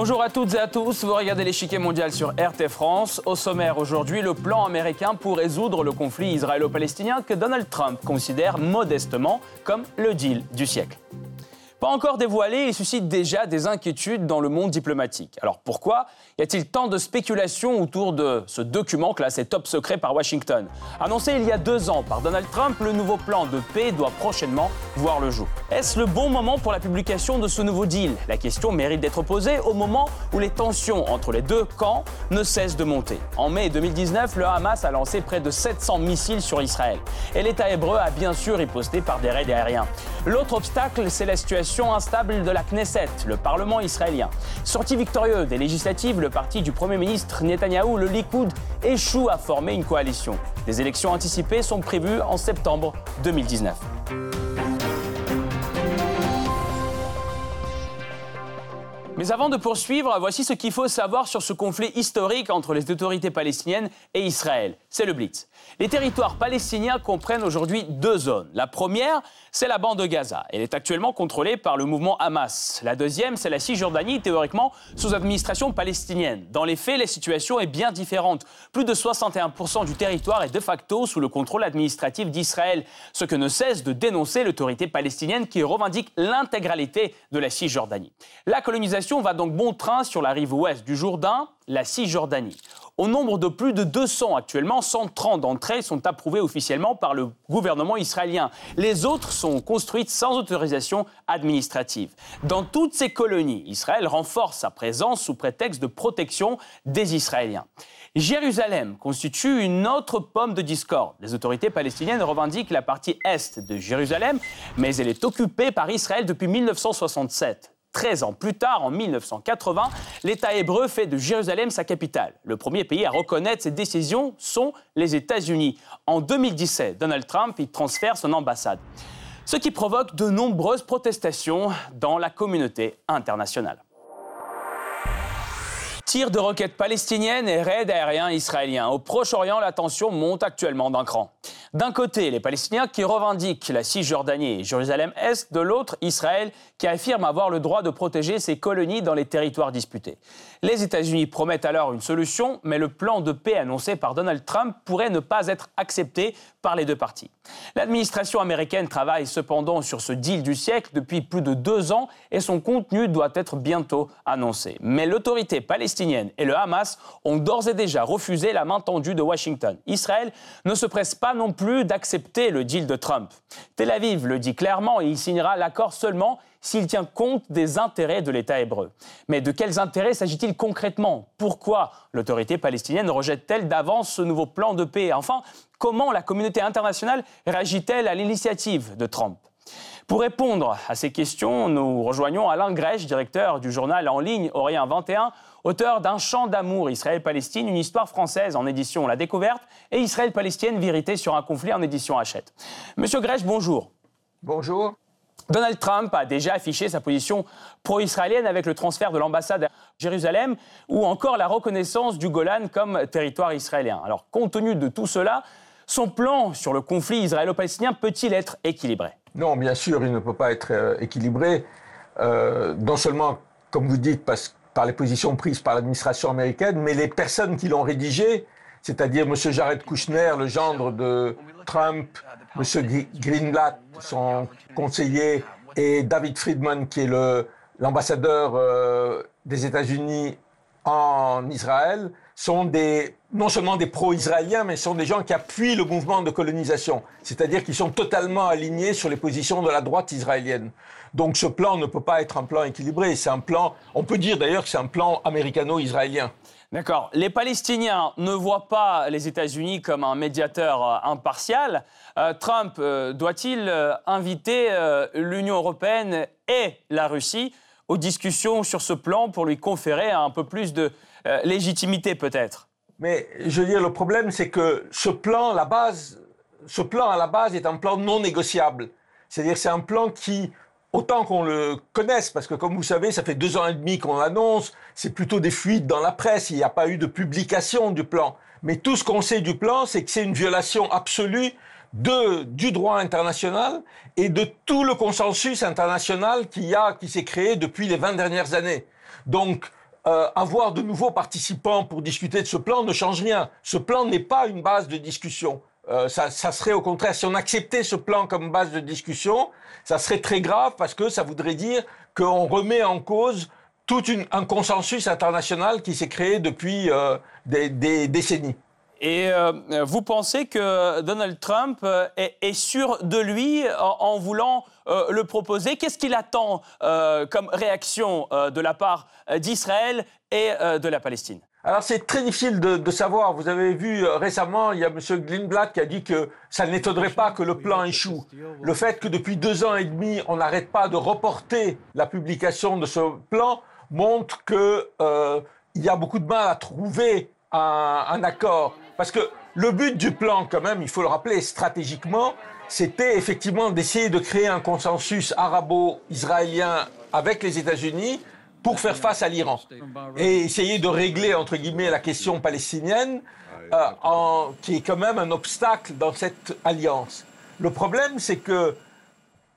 Bonjour à toutes et à tous, vous regardez l'échiquier mondial sur RT France. Au sommaire aujourd'hui, le plan américain pour résoudre le conflit israélo-palestinien que Donald Trump considère modestement comme le deal du siècle. Pas encore dévoilé, il suscite déjà des inquiétudes dans le monde diplomatique. Alors pourquoi y a-t-il tant de spéculations autour de ce document classé top secret par Washington? Annoncé il y a deux ans par Donald Trump, le nouveau plan de paix doit prochainement voir le jour. Est-ce le bon moment pour la publication de ce nouveau deal? La question mérite d'être posée au moment où les tensions entre les deux camps ne cessent de monter. En mai 2019, le Hamas a lancé près de 700 missiles sur Israël. Et l'État hébreu a bien sûr riposté par des raids aériens. L'autre obstacle, c'est la situation instable de la Knesset, le Parlement israélien. Sorti victorieux des législatives, le parti du Premier ministre Netanyahou, le Likoud, échoue à former une coalition. Des élections anticipées sont prévues en septembre 2019. Mais avant de poursuivre, voici ce qu'il faut savoir sur ce conflit historique entre les autorités palestiniennes et Israël. C'est le Blitz. Les territoires palestiniens comprennent aujourd'hui deux zones. La première, c'est la bande de Gaza. Elle est actuellement contrôlée par le mouvement Hamas. La deuxième, c'est la Cisjordanie, théoriquement sous administration palestinienne. Dans les faits, la situation est bien différente. Plus de 61% du territoire est de facto sous le contrôle administratif d'Israël, ce que ne cesse de dénoncer l'autorité palestinienne qui revendique l'intégralité de la Cisjordanie. La colonisation va donc bon train sur la rive ouest du Jourdain, la Cisjordanie. Au nombre de plus de 200 actuellement, 130 d'entre elles sont approuvées officiellement par le gouvernement israélien. Les autres sont construites sans autorisation administrative. Dans toutes ces colonies, Israël renforce sa présence sous prétexte de protection des Israéliens. Jérusalem constitue une autre pomme de discorde. Les autorités palestiniennes revendiquent la partie est de Jérusalem, mais elle est occupée par Israël depuis 1967. 13 ans plus tard, en 1980, l'État hébreu fait de Jérusalem sa capitale. Le premier pays à reconnaître cette décision sont les États-Unis. En 2017, Donald Trump y transfère son ambassade. Ce qui provoque de nombreuses protestations dans la communauté internationale. Tirs de roquettes palestiniennes et raids aériens israéliens. Au Proche-Orient, la tension monte actuellement d'un cran. D'un côté, les Palestiniens qui revendiquent la Cisjordanie et Jérusalem-Est, de l'autre, Israël qui affirme avoir le droit de protéger ses colonies dans les territoires disputés? Les États-Unis promettent alors une solution, mais le plan de paix annoncé par Donald Trump pourrait ne pas être accepté par les deux parties. L'administration américaine travaille cependant sur ce deal du siècle depuis plus de deux ans et son contenu doit être bientôt annoncé. Mais l'autorité palestinienne et le Hamas ont d'ores et déjà refusé la main tendue de Washington. Israël ne se presse pas non plus d'accepter le deal de Trump. Tel Aviv le dit clairement et il signera l'accord seulement s'il tient compte des intérêts de l'État hébreu. Mais de quels intérêts s'agit-il concrètement? Pourquoi l'autorité palestinienne rejette-t-elle d'avance ce nouveau plan de paix? Enfin, comment la communauté internationale réagit-elle à l'initiative de Trump? Pour répondre à ces questions, nous rejoignons Alain Grèche, directeur du journal en ligne Orient 21, auteur d'un chant d'amour Israël-Palestine, une histoire française en édition La Découverte et Israël-Palestine, vérité sur un conflit en édition Hachette. Monsieur Grèche, bonjour. Bonjour. Donald Trump a déjà affiché sa position pro-israélienne avec le transfert de l'ambassade à Jérusalem ou encore la reconnaissance du Golan comme territoire israélien. Alors, compte tenu de tout cela, son plan sur le conflit israélo-palestinien peut-il être équilibré? Non, bien sûr, il ne peut pas être euh, équilibré. Euh, non seulement, comme vous dites, par les positions prises par l'administration américaine, mais les personnes qui l'ont rédigé, c'est-à-dire M. Jared Kushner, le gendre de Trump, M. Greenblatt, son conseiller, et David Friedman, qui est l'ambassadeur euh, des États-Unis en Israël, sont des, non seulement des pro-israéliens, mais sont des gens qui appuient le mouvement de colonisation. C'est-à-dire qu'ils sont totalement alignés sur les positions de la droite israélienne. Donc ce plan ne peut pas être un plan équilibré. C'est un plan, on peut dire d'ailleurs que c'est un plan américano-israélien. D'accord. Les Palestiniens ne voient pas les États-Unis comme un médiateur euh, impartial. Euh, Trump euh, doit-il inviter l'Union européenne et la Russie aux discussions sur ce plan pour lui conférer un peu plus de légitimité peut-être Mais je veux dire, le problème, c'est que ce plan, la base, ce plan à la base est un plan non négociable. C'est-à-dire, c'est un plan qui autant qu'on le connaisse, parce que comme vous savez, ça fait deux ans et demi qu'on annonce, c'est plutôt des fuites dans la presse, il n'y a pas eu de publication du plan. Mais tout ce qu'on sait du plan, c'est que c'est une violation absolue du droit international et de tout le consensus international qui, a, qui s'est créé depuis les 20 dernières années. Donc, euh, avoir de nouveaux participants pour discuter de ce plan ne change rien. Ce plan n'est pas une base de discussion. Euh, ça, serait au contraire, si on acceptait ce plan comme base de discussion, ça serait très grave parce que ça voudrait dire qu'on remet en cause tout un consensus international qui s'est créé depuis euh, des, décennies. Et vous pensez que Donald Trump est, sûr de lui en, voulant le proposer Qu'est-ce qu'il attend euh, comme réaction de la part d'Israël et de la Palestine? Alors c'est très difficile de, savoir. Vous avez vu euh, récemment, il y a M. Greenblatt qui a dit que ça n'étonnerait pas que le plan échoue. Le fait que depuis deux ans et demi, on n'arrête pas de reporter la publication de ce plan montre qu'il euh, y a beaucoup de mal à trouver un, un accord. Parce que le but du plan, quand même, il faut le rappeler stratégiquement, c'était effectivement d'essayer de créer un consensus arabo-israélien avec les États-Unis pour faire face à l'Iran et essayer de régler, entre guillemets, la question palestinienne, euh, en, qui est quand même un obstacle dans cette alliance. Le problème, c'est que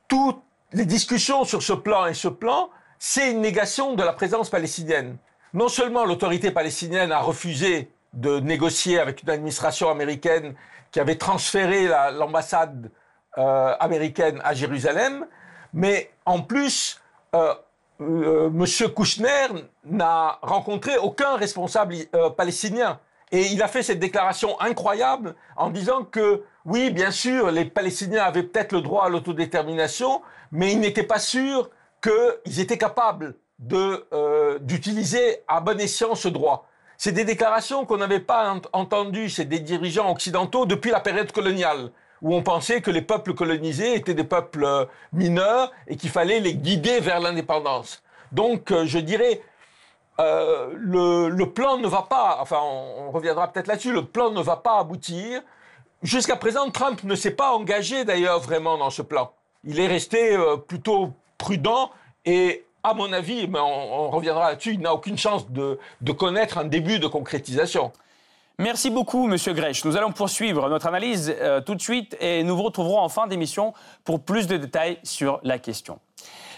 toutes les discussions sur ce plan et ce plan, c'est une négation de la présence palestinienne. Non seulement l'autorité palestinienne a refusé de négocier avec une administration américaine qui avait transféré l'ambassade euh, américaine à Jérusalem, mais en plus, euh, euh, Monsieur Kouchner n'a rencontré aucun responsable palestinien. Et il a fait cette déclaration incroyable en disant que, oui, bien sûr, les Palestiniens avaient peut-être le droit à l'autodétermination, mais il n'était pas sûr qu'ils étaient capables d'utiliser à bon escient ce droit. C'est des déclarations qu'on n'avait pas ent entendues, c'est des dirigeants occidentaux depuis la période coloniale où on pensait que les peuples colonisés étaient des peuples euh, mineurs et qu'il fallait les guider vers l'indépendance. Donc, euh, je dirais, euh, le, plan ne va pas, enfin, on, reviendra peut-être là-dessus, le plan ne va pas aboutir. Jusqu'à présent, Trump ne s'est pas engagé d'ailleurs vraiment dans ce plan. Il est resté plutôt prudent et à mon avis, mais on, reviendra là-dessus, il n'a aucune chance de connaître un début de concrétisation. Merci beaucoup, Monsieur Grech. Nous allons poursuivre notre analyse euh, tout de suite et nous vous retrouverons en fin d'émission pour plus de détails sur la question.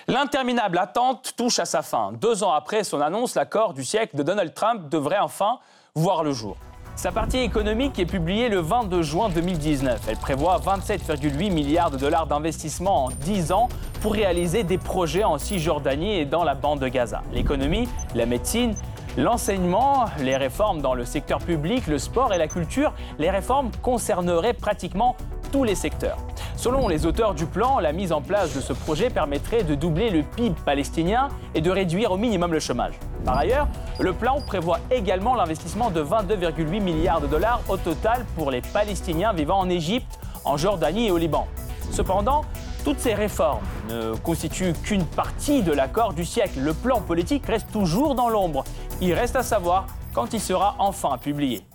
L'interminable attente touche à sa fin. Deux ans après son annonce, l'accord du siècle de Donald Trump devrait enfin voir le jour. Sa partie économique est publiée le 22 juin 2019. Elle prévoit 27,8 milliards de dollars d'investissement en 10 ans pour réaliser des projets en Cisjordanie et dans la bande de Gaza. L'économie, la médecine, L'enseignement, les réformes dans le secteur public, le sport et la culture, les réformes concerneraient pratiquement tous les secteurs. Selon les auteurs du plan, la mise en place de ce projet permettrait de doubler le PIB palestinien et de réduire au minimum le chômage. Par ailleurs, le plan prévoit également l'investissement de 22,8 milliards de dollars au total pour les Palestiniens vivant en Égypte, en Jordanie et au Liban. Cependant, toutes ces réformes ne constituent qu'une partie de l'accord du siècle. Le plan politique reste toujours dans l'ombre. Il reste à savoir quand il sera enfin publié.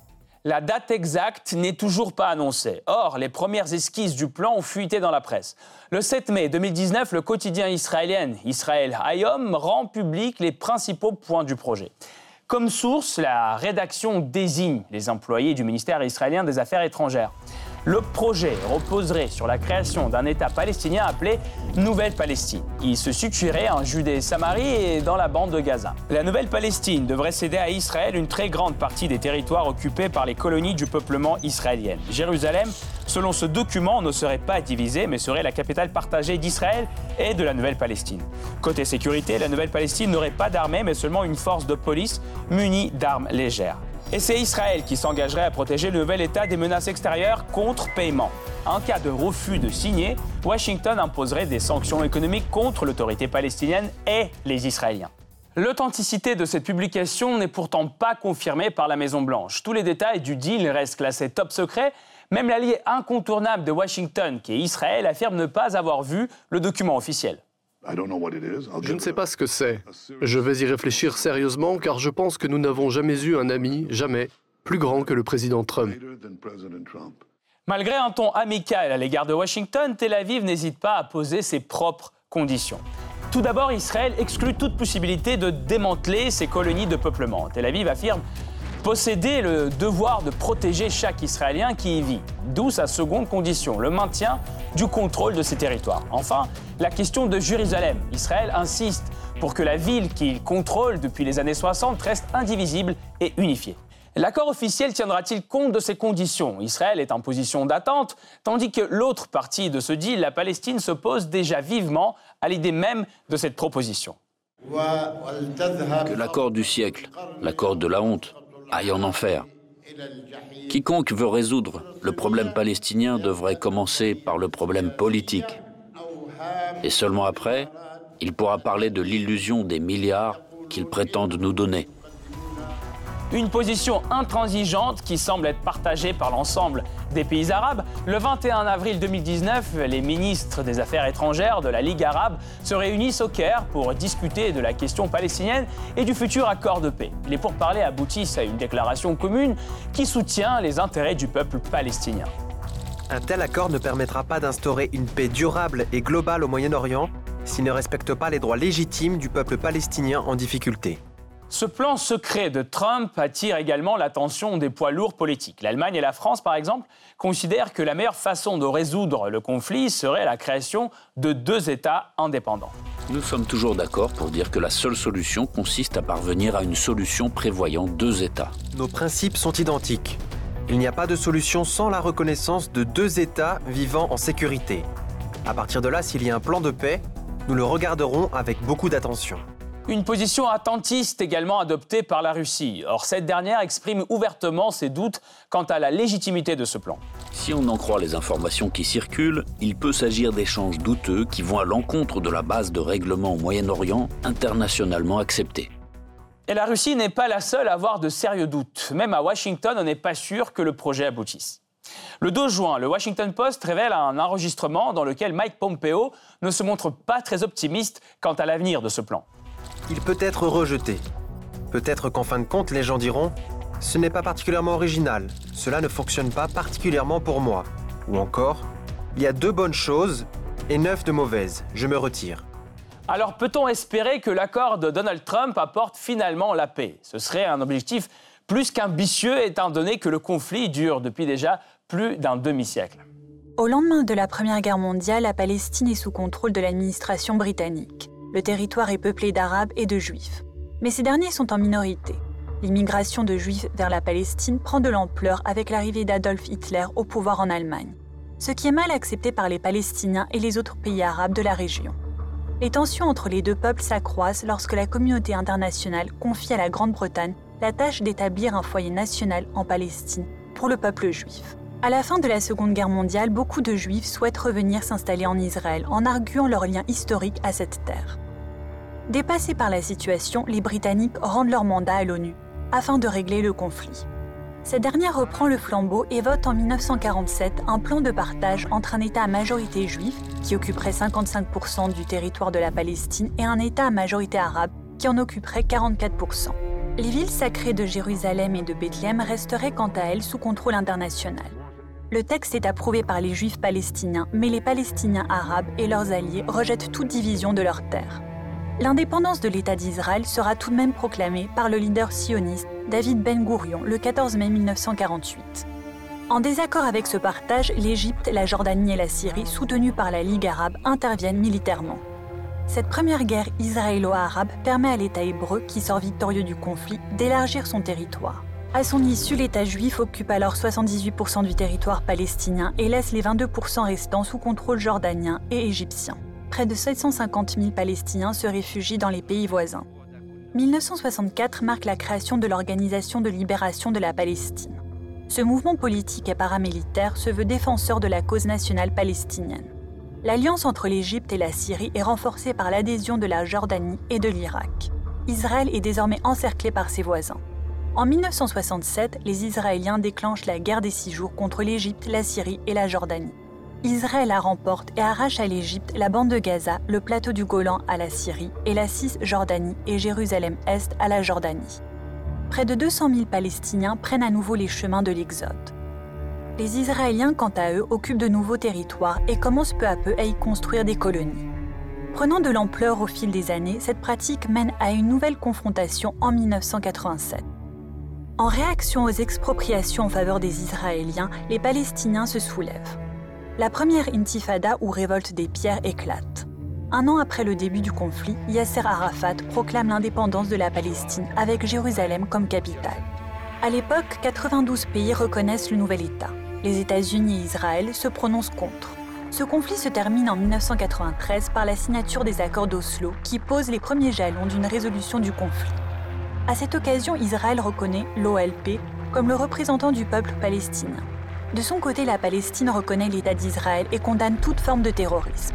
La date exacte n'est toujours pas annoncée. Or, les premières esquisses du plan ont fuité dans la presse. Le 7 mai 2019, le quotidien israélien Israël Hayom rend public les principaux points du projet. Comme source, la rédaction désigne les employés du ministère israélien des Affaires étrangères. Le projet reposerait sur la création d'un État palestinien appelé Nouvelle Palestine. Il se situerait en Judée-Samarie et dans la bande de Gaza. La Nouvelle Palestine devrait céder à Israël une très grande partie des territoires occupés par les colonies du peuplement israélien. Jérusalem, selon ce document, ne serait pas divisée, mais serait la capitale partagée d'Israël et de la Nouvelle Palestine. Côté sécurité, la Nouvelle Palestine n'aurait pas d'armée, mais seulement une force de police munie d'armes légères. Et c'est Israël qui s'engagerait à protéger le nouvel État des menaces extérieures contre paiement. En cas de refus de signer, Washington imposerait des sanctions économiques contre l'autorité palestinienne et les Israéliens. L'authenticité de cette publication n'est pourtant pas confirmée par la Maison-Blanche. Tous les détails du deal restent classés top secret. Même l'allié incontournable de Washington, qui est Israël, affirme ne pas avoir vu le document officiel. Je ne sais pas ce que c'est. Je vais y réfléchir sérieusement car je pense que nous n'avons jamais eu un ami, jamais, plus grand que le président Trump. Malgré un ton amical à l'égard de Washington, Tel Aviv n'hésite pas à poser ses propres conditions. Tout d'abord, Israël exclut toute possibilité de démanteler ses colonies de peuplement. Tel Aviv affirme posséder le devoir de protéger chaque Israélien qui y vit, d'où sa seconde condition, le maintien du contrôle de ses territoires. Enfin, la question de Jérusalem. Israël insiste pour que la ville qu'ils contrôlent depuis les années 60 reste indivisible et unifiée. L'accord officiel tiendra-t-il compte de ces conditions? Israël est en position d'attente, tandis que l'autre partie de ce deal, la Palestine, s'oppose déjà vivement à l'idée même de cette proposition. Que l'accord du siècle, l'accord de la honte, aille en enfer. Quiconque veut résoudre le problème palestinien devrait commencer par le problème politique. Et seulement après, il pourra parler de l'illusion des milliards qu'ils prétendent nous donner. Une position intransigeante qui semble être partagée par l'ensemble des pays arabes. Le 21 avril 2019, les ministres des Affaires étrangères de la Ligue arabe se réunissent au Caire pour discuter de la question palestinienne et du futur accord de paix. Les pourparlers aboutissent à une déclaration commune qui soutient les intérêts du peuple palestinien. Un tel accord ne permettra pas d'instaurer une paix durable et globale au Moyen-Orient s'il ne respecte pas les droits légitimes du peuple palestinien en difficulté. Ce plan secret de Trump attire également l'attention des poids lourds politiques. L'Allemagne et la France, par exemple, considèrent que la meilleure façon de résoudre le conflit serait la création de deux États indépendants. Nous sommes toujours d'accord pour dire que la seule solution consiste à parvenir à une solution prévoyant deux États. Nos principes sont identiques. Il n'y a pas de solution sans la reconnaissance de deux États vivant en sécurité. À partir de là, s'il y a un plan de paix, nous le regarderons avec beaucoup d'attention. Une position attentiste également adoptée par la Russie. Or, cette dernière exprime ouvertement ses doutes quant à la légitimité de ce plan. Si on en croit les informations qui circulent, il peut s'agir d'échanges douteux qui vont à l'encontre de la base de règlement au Moyen-Orient internationalement acceptée. Et la Russie n'est pas la seule à avoir de sérieux doutes. Même à Washington, on n'est pas sûr que le projet aboutisse. Le 2 juin, le Washington Post révèle un enregistrement dans lequel Mike Pompeo ne se montre pas très optimiste quant à l'avenir de ce plan il peut être rejeté. Peut-être qu'en fin de compte, les gens diront Ce n'est pas particulièrement original, cela ne fonctionne pas particulièrement pour moi. Ou encore Il y a deux bonnes choses et neuf de mauvaises, je me retire. Alors peut-on espérer que l'accord de Donald Trump apporte finalement la paix? Ce serait un objectif plus qu'ambitieux étant donné que le conflit dure depuis déjà plus d'un demi-siècle. Au lendemain de la Première Guerre mondiale, la Palestine est sous contrôle de l'administration britannique. Le territoire est peuplé d'Arabes et de Juifs. Mais ces derniers sont en minorité. L'immigration de Juifs vers la Palestine prend de l'ampleur avec l'arrivée d'Adolf Hitler au pouvoir en Allemagne, ce qui est mal accepté par les Palestiniens et les autres pays arabes de la région. Les tensions entre les deux peuples s'accroissent lorsque la communauté internationale confie à la Grande-Bretagne la tâche d'établir un foyer national en Palestine pour le peuple juif. À la fin de la Seconde Guerre mondiale, beaucoup de Juifs souhaitent revenir s'installer en Israël en arguant leur lien historique à cette terre. Dépassés par la situation, les Britanniques rendent leur mandat à l'ONU afin de régler le conflit. Cette dernière reprend le flambeau et vote en 1947 un plan de partage entre un État à majorité juive, qui occuperait 55% du territoire de la Palestine, et un État à majorité arabe, qui en occuperait 44%. Les villes sacrées de Jérusalem et de Bethléem resteraient quant à elles sous contrôle international. Le texte est approuvé par les Juifs palestiniens, mais les Palestiniens arabes et leurs alliés rejettent toute division de leurs terres. L'indépendance de l'État d'Israël sera tout de même proclamée par le leader sioniste David Ben Gourion le 14 mai 1948. En désaccord avec ce partage, l'Égypte, la Jordanie et la Syrie, soutenues par la Ligue arabe, interviennent militairement. Cette première guerre israélo-arabe permet à l'État hébreu, qui sort victorieux du conflit, d'élargir son territoire. À son issue, l'État juif occupe alors 78% du territoire palestinien et laisse les 22% restants sous contrôle jordanien et égyptien. Près de 750 000 Palestiniens se réfugient dans les pays voisins. 1964 marque la création de l'Organisation de libération de la Palestine. Ce mouvement politique et paramilitaire se veut défenseur de la cause nationale palestinienne. L'alliance entre l'Égypte et la Syrie est renforcée par l'adhésion de la Jordanie et de l'Irak. Israël est désormais encerclé par ses voisins. En 1967, les Israéliens déclenchent la guerre des six jours contre l'Égypte, la Syrie et la Jordanie. Israël la remporte et arrache à l'Égypte la bande de Gaza, le plateau du Golan à la Syrie et la Cisjordanie et Jérusalem-Est à la Jordanie. Près de 200 000 Palestiniens prennent à nouveau les chemins de l'Exode. Les Israéliens, quant à eux, occupent de nouveaux territoires et commencent peu à peu à y construire des colonies. Prenant de l'ampleur au fil des années, cette pratique mène à une nouvelle confrontation en 1987. En réaction aux expropriations en faveur des Israéliens, les Palestiniens se soulèvent. La première intifada ou révolte des pierres éclate. Un an après le début du conflit, Yasser Arafat proclame l'indépendance de la Palestine avec Jérusalem comme capitale. À l'époque, 92 pays reconnaissent le nouvel État. Les États-Unis et Israël se prononcent contre. Ce conflit se termine en 1993 par la signature des accords d'Oslo qui posent les premiers jalons d'une résolution du conflit. À cette occasion, Israël reconnaît l'OLP comme le représentant du peuple palestinien. De son côté, la Palestine reconnaît l'État d'Israël et condamne toute forme de terrorisme.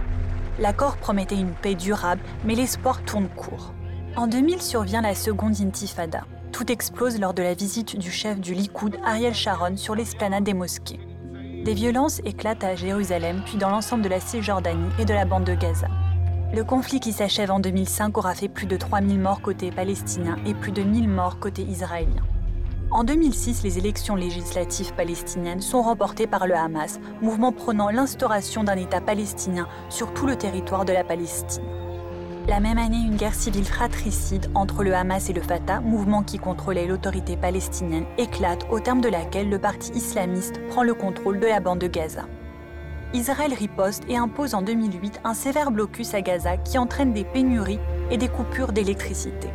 L'accord promettait une paix durable, mais l'espoir tourne court. En 2000 survient la seconde intifada. Tout explose lors de la visite du chef du Likoud, Ariel Sharon, sur l'esplanade des mosquées. Des violences éclatent à Jérusalem, puis dans l'ensemble de la Cisjordanie et de la bande de Gaza. Le conflit qui s'achève en 2005 aura fait plus de 3000 morts côté palestinien et plus de 1000 morts côté israélien. En 2006, les élections législatives palestiniennes sont remportées par le Hamas, mouvement prônant l'instauration d'un État palestinien sur tout le territoire de la Palestine. La même année, une guerre civile fratricide entre le Hamas et le Fatah, mouvement qui contrôlait l'autorité palestinienne, éclate au terme de laquelle le parti islamiste prend le contrôle de la bande de Gaza. Israël riposte et impose en 2008 un sévère blocus à Gaza qui entraîne des pénuries et des coupures d'électricité.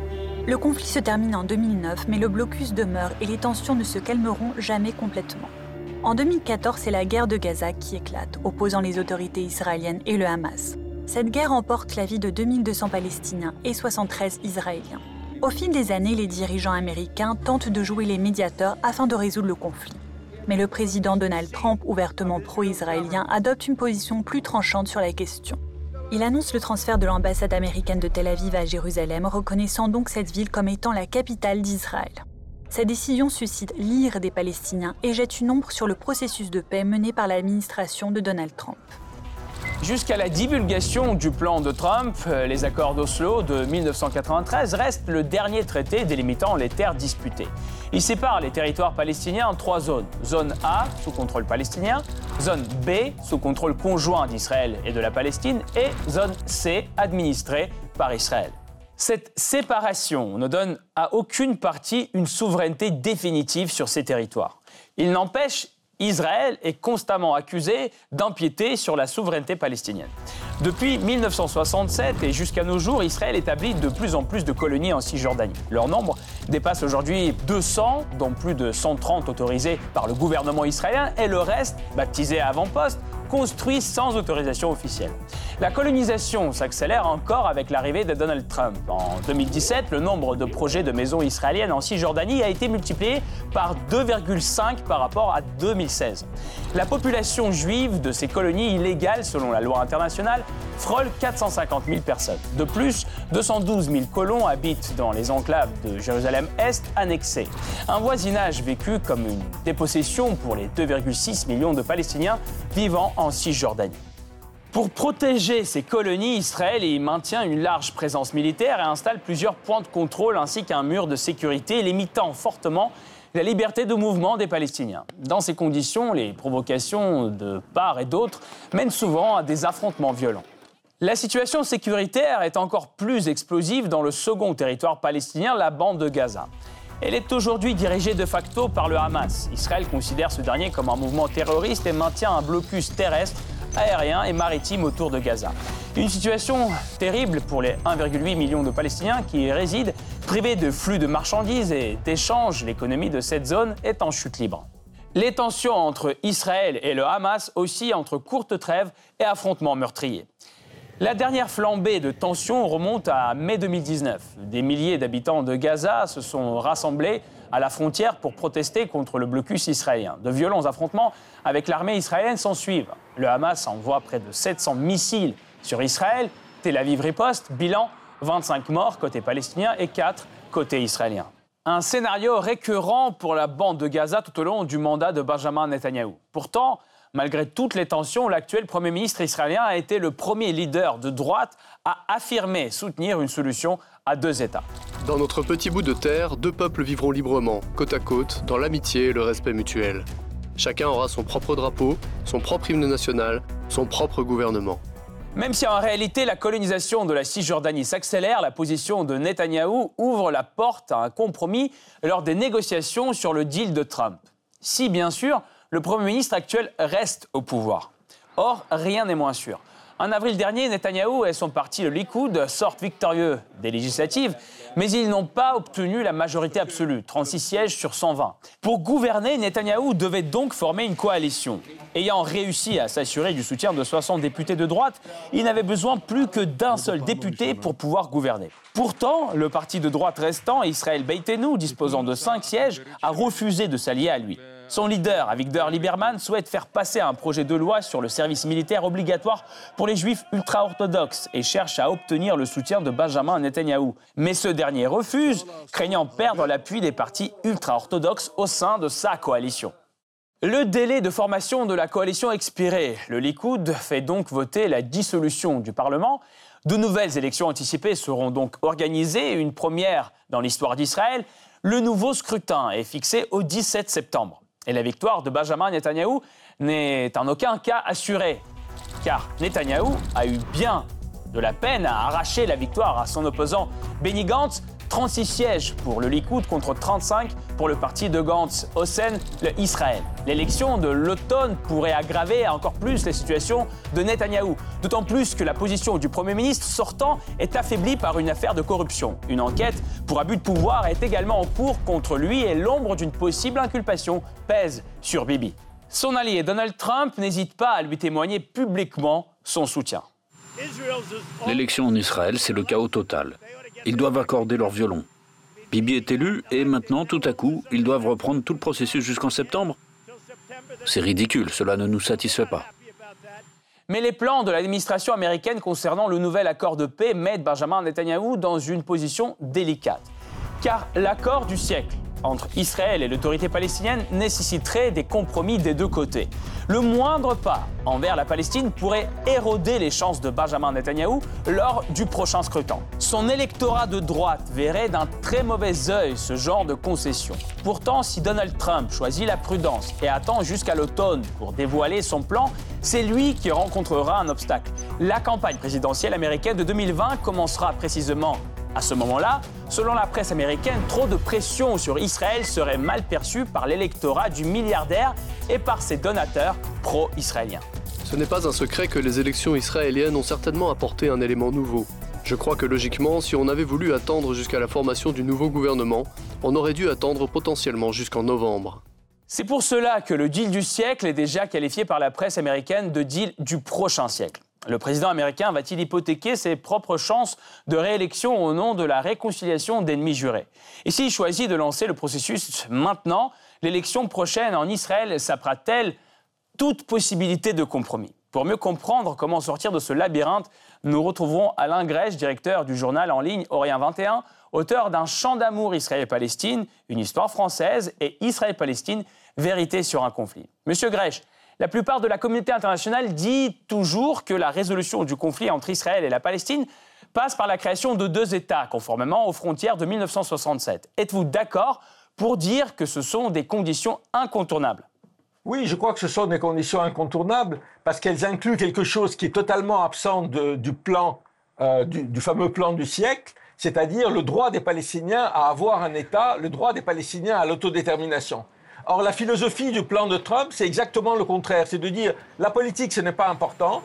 Le conflit se termine en 2009, mais le blocus demeure et les tensions ne se calmeront jamais complètement. En 2014, c'est la guerre de Gaza qui éclate, opposant les autorités israéliennes et le Hamas. Cette guerre emporte la vie de 2200 Palestiniens et 73 Israéliens. Au fil des années, les dirigeants américains tentent de jouer les médiateurs afin de résoudre le conflit. Mais le président Donald Trump, ouvertement pro-israélien, adopte une position plus tranchante sur la question. Il annonce le transfert de l'ambassade américaine de Tel Aviv à Jérusalem, reconnaissant donc cette ville comme étant la capitale d'Israël. Cette décision suscite l'ire des Palestiniens et jette une ombre sur le processus de paix mené par l'administration de Donald Trump. Jusqu'à la divulgation du plan de Trump, les accords d'Oslo de 1993 restent le dernier traité délimitant les terres disputées. Il sépare les territoires palestiniens en trois zones. Zone A, sous contrôle palestinien, zone B, sous contrôle conjoint d'Israël et de la Palestine, et zone C, administrée par Israël. Cette séparation ne donne à aucune partie une souveraineté définitive sur ces territoires. Il n'empêche Israël est constamment accusé d'empiéter sur la souveraineté palestinienne. Depuis 1967 et jusqu'à nos jours, Israël établit de plus en plus de colonies en Cisjordanie. Leur nombre dépasse aujourd'hui 200, dont plus de 130 autorisées par le gouvernement israélien, et le reste, baptisé avant-poste, construit sans autorisation officielle. La colonisation s'accélère encore avec l'arrivée de Donald Trump. En 2017, le nombre de projets de maisons israéliennes en Cisjordanie a été multiplié par 2,5 par rapport à 2016. La population juive de ces colonies illégales, selon la loi internationale, frôle 450 000 personnes. De plus, 212 000 colons habitent dans les enclaves de Jérusalem-Est annexées. Un voisinage vécu comme une dépossession pour les 2,6 millions de Palestiniens vivant en Cisjordanie. Pour protéger ces colonies, Israël y maintient une large présence militaire et installe plusieurs points de contrôle ainsi qu'un mur de sécurité limitant fortement la liberté de mouvement des Palestiniens. Dans ces conditions, les provocations de part et d'autre mènent souvent à des affrontements violents. La situation sécuritaire est encore plus explosive dans le second territoire palestinien, la bande de Gaza. Elle est aujourd'hui dirigée de facto par le Hamas. Israël considère ce dernier comme un mouvement terroriste et maintient un blocus terrestre aérien et maritime autour de Gaza. Une situation terrible pour les 1,8 million de Palestiniens qui y résident, privés de flux de marchandises et d'échanges. L'économie de cette zone est en chute libre. Les tensions entre Israël et le Hamas aussi entre courtes trêves et affrontements meurtriers. La dernière flambée de tensions remonte à mai 2019. Des milliers d'habitants de Gaza se sont rassemblés à la frontière pour protester contre le blocus israélien. De violents affrontements avec l'armée israélienne s'en suivent. Le Hamas envoie près de 700 missiles sur Israël. Tel Aviv riposte. Bilan 25 morts côté palestinien et 4 côté israélien. Un scénario récurrent pour la bande de Gaza tout au long du mandat de Benjamin Netanyahou. Pourtant, malgré toutes les tensions, l'actuel Premier ministre israélien a été le premier leader de droite à affirmer soutenir une solution à deux États. Dans notre petit bout de terre, deux peuples vivront librement, côte à côte, dans l'amitié et le respect mutuel. Chacun aura son propre drapeau, son propre hymne national, son propre gouvernement. Même si en réalité la colonisation de la Cisjordanie s'accélère, la position de Netanyahou ouvre la porte à un compromis lors des négociations sur le deal de Trump. Si, bien sûr, le Premier ministre actuel reste au pouvoir. Or, rien n'est moins sûr. En avril dernier, Netanyahou et son parti, le Likoud, sortent victorieux des législatives, mais ils n'ont pas obtenu la majorité absolue, 36 sièges sur 120. Pour gouverner, Netanyahou devait donc former une coalition. Ayant réussi à s'assurer du soutien de 60 députés de droite, il n'avait besoin plus que d'un seul député pour pouvoir gouverner. Pourtant, le parti de droite restant, Israël Beitenu, disposant de 5 sièges, a refusé de s'allier à lui. Son leader, Avigdor Lieberman, souhaite faire passer un projet de loi sur le service militaire obligatoire pour les juifs ultra-orthodoxes et cherche à obtenir le soutien de Benjamin Netanyahou. Mais ce dernier refuse, craignant perdre l'appui des partis ultra-orthodoxes au sein de sa coalition. Le délai de formation de la coalition expiré. Le Likoud fait donc voter la dissolution du Parlement. De nouvelles élections anticipées seront donc organisées, une première dans l'histoire d'Israël. Le nouveau scrutin est fixé au 17 septembre. Et la victoire de Benjamin Netanyahou n'est en aucun cas assurée, car Netanyahou a eu bien de la peine à arracher la victoire à son opposant Benny Gantz, 36 sièges pour le Likoud contre 35 pour le parti de Gantz, Hossein, le Israël. L'élection de l'automne pourrait aggraver encore plus la situation de Netanyahou, d'autant plus que la position du Premier ministre sortant est affaiblie par une affaire de corruption. Une enquête pour abus de pouvoir est également en cours contre lui et l'ombre d'une possible inculpation pèse sur Bibi. Son allié Donald Trump n'hésite pas à lui témoigner publiquement son soutien. L'élection en Israël, c'est le chaos total. Ils doivent accorder leur violon. Bibi est élu et maintenant, tout à coup, ils doivent reprendre tout le processus jusqu'en septembre. C'est ridicule, cela ne nous satisfait pas. Mais les plans de l'administration américaine concernant le nouvel accord de paix mettent Benjamin Netanyahu dans une position délicate. Car l'accord du siècle entre Israël et l'autorité palestinienne nécessiterait des compromis des deux côtés. Le moindre pas envers la Palestine pourrait éroder les chances de Benjamin Netanyahou lors du prochain scrutin. Son électorat de droite verrait d'un très mauvais œil ce genre de concession. Pourtant, si Donald Trump choisit la prudence et attend jusqu'à l'automne pour dévoiler son plan, c'est lui qui rencontrera un obstacle. La campagne présidentielle américaine de 2020 commencera précisément à ce moment-là, selon la presse américaine, trop de pression sur Israël serait mal perçue par l'électorat du milliardaire et par ses donateurs pro-israéliens. Ce n'est pas un secret que les élections israéliennes ont certainement apporté un élément nouveau. Je crois que logiquement, si on avait voulu attendre jusqu'à la formation du nouveau gouvernement, on aurait dû attendre potentiellement jusqu'en novembre. C'est pour cela que le deal du siècle est déjà qualifié par la presse américaine de deal du prochain siècle. Le président américain va-t-il hypothéquer ses propres chances de réélection au nom de la réconciliation d'ennemis jurés? Et s'il choisit de lancer le processus maintenant, l'élection prochaine en Israël s'apprête-t-elle toute possibilité de compromis? Pour mieux comprendre comment sortir de ce labyrinthe, nous retrouverons Alain Grèche, directeur du journal en ligne Orient 21, auteur d'un chant d'amour Israël-Palestine, une histoire française et Israël-Palestine, vérité sur un conflit. Monsieur Grèche, la plupart de la communauté internationale dit toujours que la résolution du conflit entre Israël et la Palestine passe par la création de deux États, conformément aux frontières de 1967. Êtes-vous d'accord pour dire que ce sont des conditions incontournables? Oui, je crois que ce sont des conditions incontournables parce qu'elles incluent quelque chose qui est totalement absent du plan, euh, du, fameux plan du siècle, c'est-à-dire le droit des Palestiniens à avoir un État, le droit des Palestiniens à l'autodétermination. Or, la philosophie du plan de Trump, c'est exactement le contraire. C'est de dire, la politique, ce n'est pas important.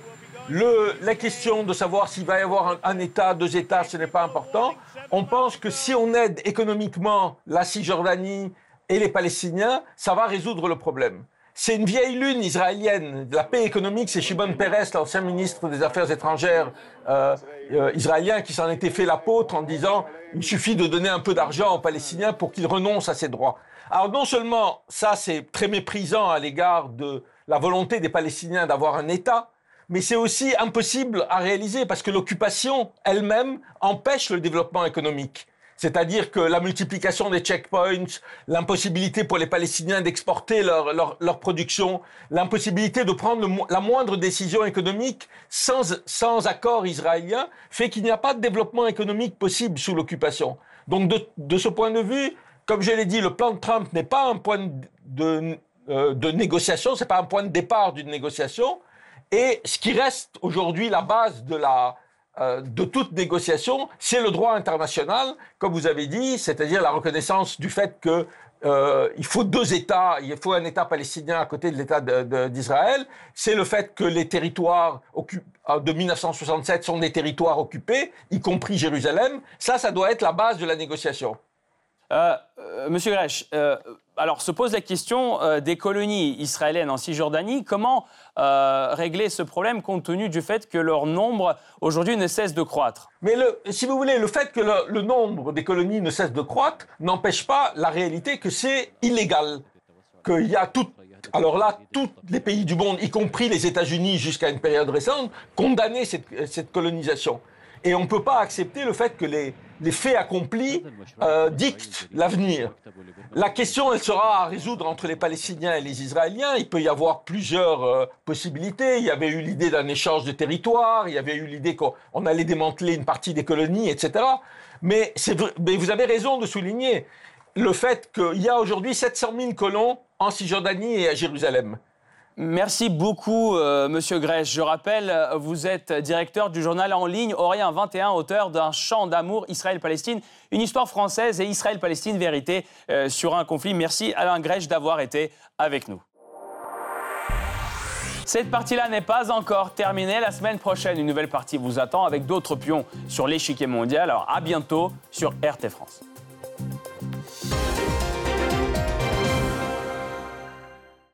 La question de savoir s'il va y avoir un, État, deux États, ce n'est pas important. On pense que si on aide économiquement la Cisjordanie et les Palestiniens, ça va résoudre le problème. C'est une vieille lune israélienne. La paix économique, c'est Shimon Peres, l'ancien ministre des Affaires étrangères euh, euh, israélien, qui s'en était fait l'apôtre en disant il suffit de donner un peu d'argent aux Palestiniens pour qu'ils renoncent à ses droits. Alors non seulement ça c'est très méprisant à l'égard de la volonté des Palestiniens d'avoir un État, mais c'est aussi impossible à réaliser parce que l'occupation elle-même empêche le développement économique. C'est-à-dire que la multiplication des checkpoints, l'impossibilité pour les Palestiniens d'exporter leur, leur, production, l'impossibilité de prendre la moindre décision économique sans, sans accord israélien, fait qu'il n'y a pas de développement économique possible sous l'occupation. Donc de, de ce point de vue, comme je l'ai dit, le plan de Trump n'est pas un point de, euh, de négociation, c'est pas un point de départ d'une négociation. Et ce qui reste aujourd'hui la base de la euh, de toute négociation, c'est le droit international, comme vous avez dit, c'est-à-dire la reconnaissance du fait que euh, il faut deux États, il faut un État palestinien à côté de l'État d'Israël. C'est le fait que les territoires de 1967 sont des territoires occupés, y compris Jérusalem. Ça, ça doit être la base de la négociation. Euh, euh, Monsieur Grech, euh, alors se pose la question des colonies israéliennes en Cisjordanie. Comment régler ce problème compte tenu du fait que leur nombre aujourd'hui ne cesse de croître? Mais si vous voulez, le fait que le, nombre des colonies ne cesse de croître n'empêche pas la réalité que c'est illégal. Qu'il y a tout, alors là, tous les pays du monde, y compris les États-Unis jusqu'à une période récente, condamnaient cette colonisation. Et on ne peut pas accepter le fait que les, les faits accomplis euh, dictent l'avenir. La question, elle sera à résoudre entre les Palestiniens et les Israéliens. Il peut y avoir plusieurs euh, possibilités. Il y avait eu l'idée d'un échange de territoire, il y avait eu l'idée qu'on allait démanteler une partie des colonies, etc. Mais, mais vous avez raison de souligner le fait qu'il y a aujourd'hui 700 000 colons en Cisjordanie et à Jérusalem. Merci beaucoup, euh, Monsieur Grèche. Je rappelle, euh, vous êtes directeur du journal en ligne Orient 21, auteur d'un chant d'amour Israël-Palestine, une histoire française et Israël-Palestine vérité euh, sur un conflit. Merci Alain Grèche d'avoir été avec nous. Cette partie-là n'est pas encore terminée. La semaine prochaine, une nouvelle partie vous attend avec d'autres pions sur l'échiquier mondial. Alors à bientôt sur RT France.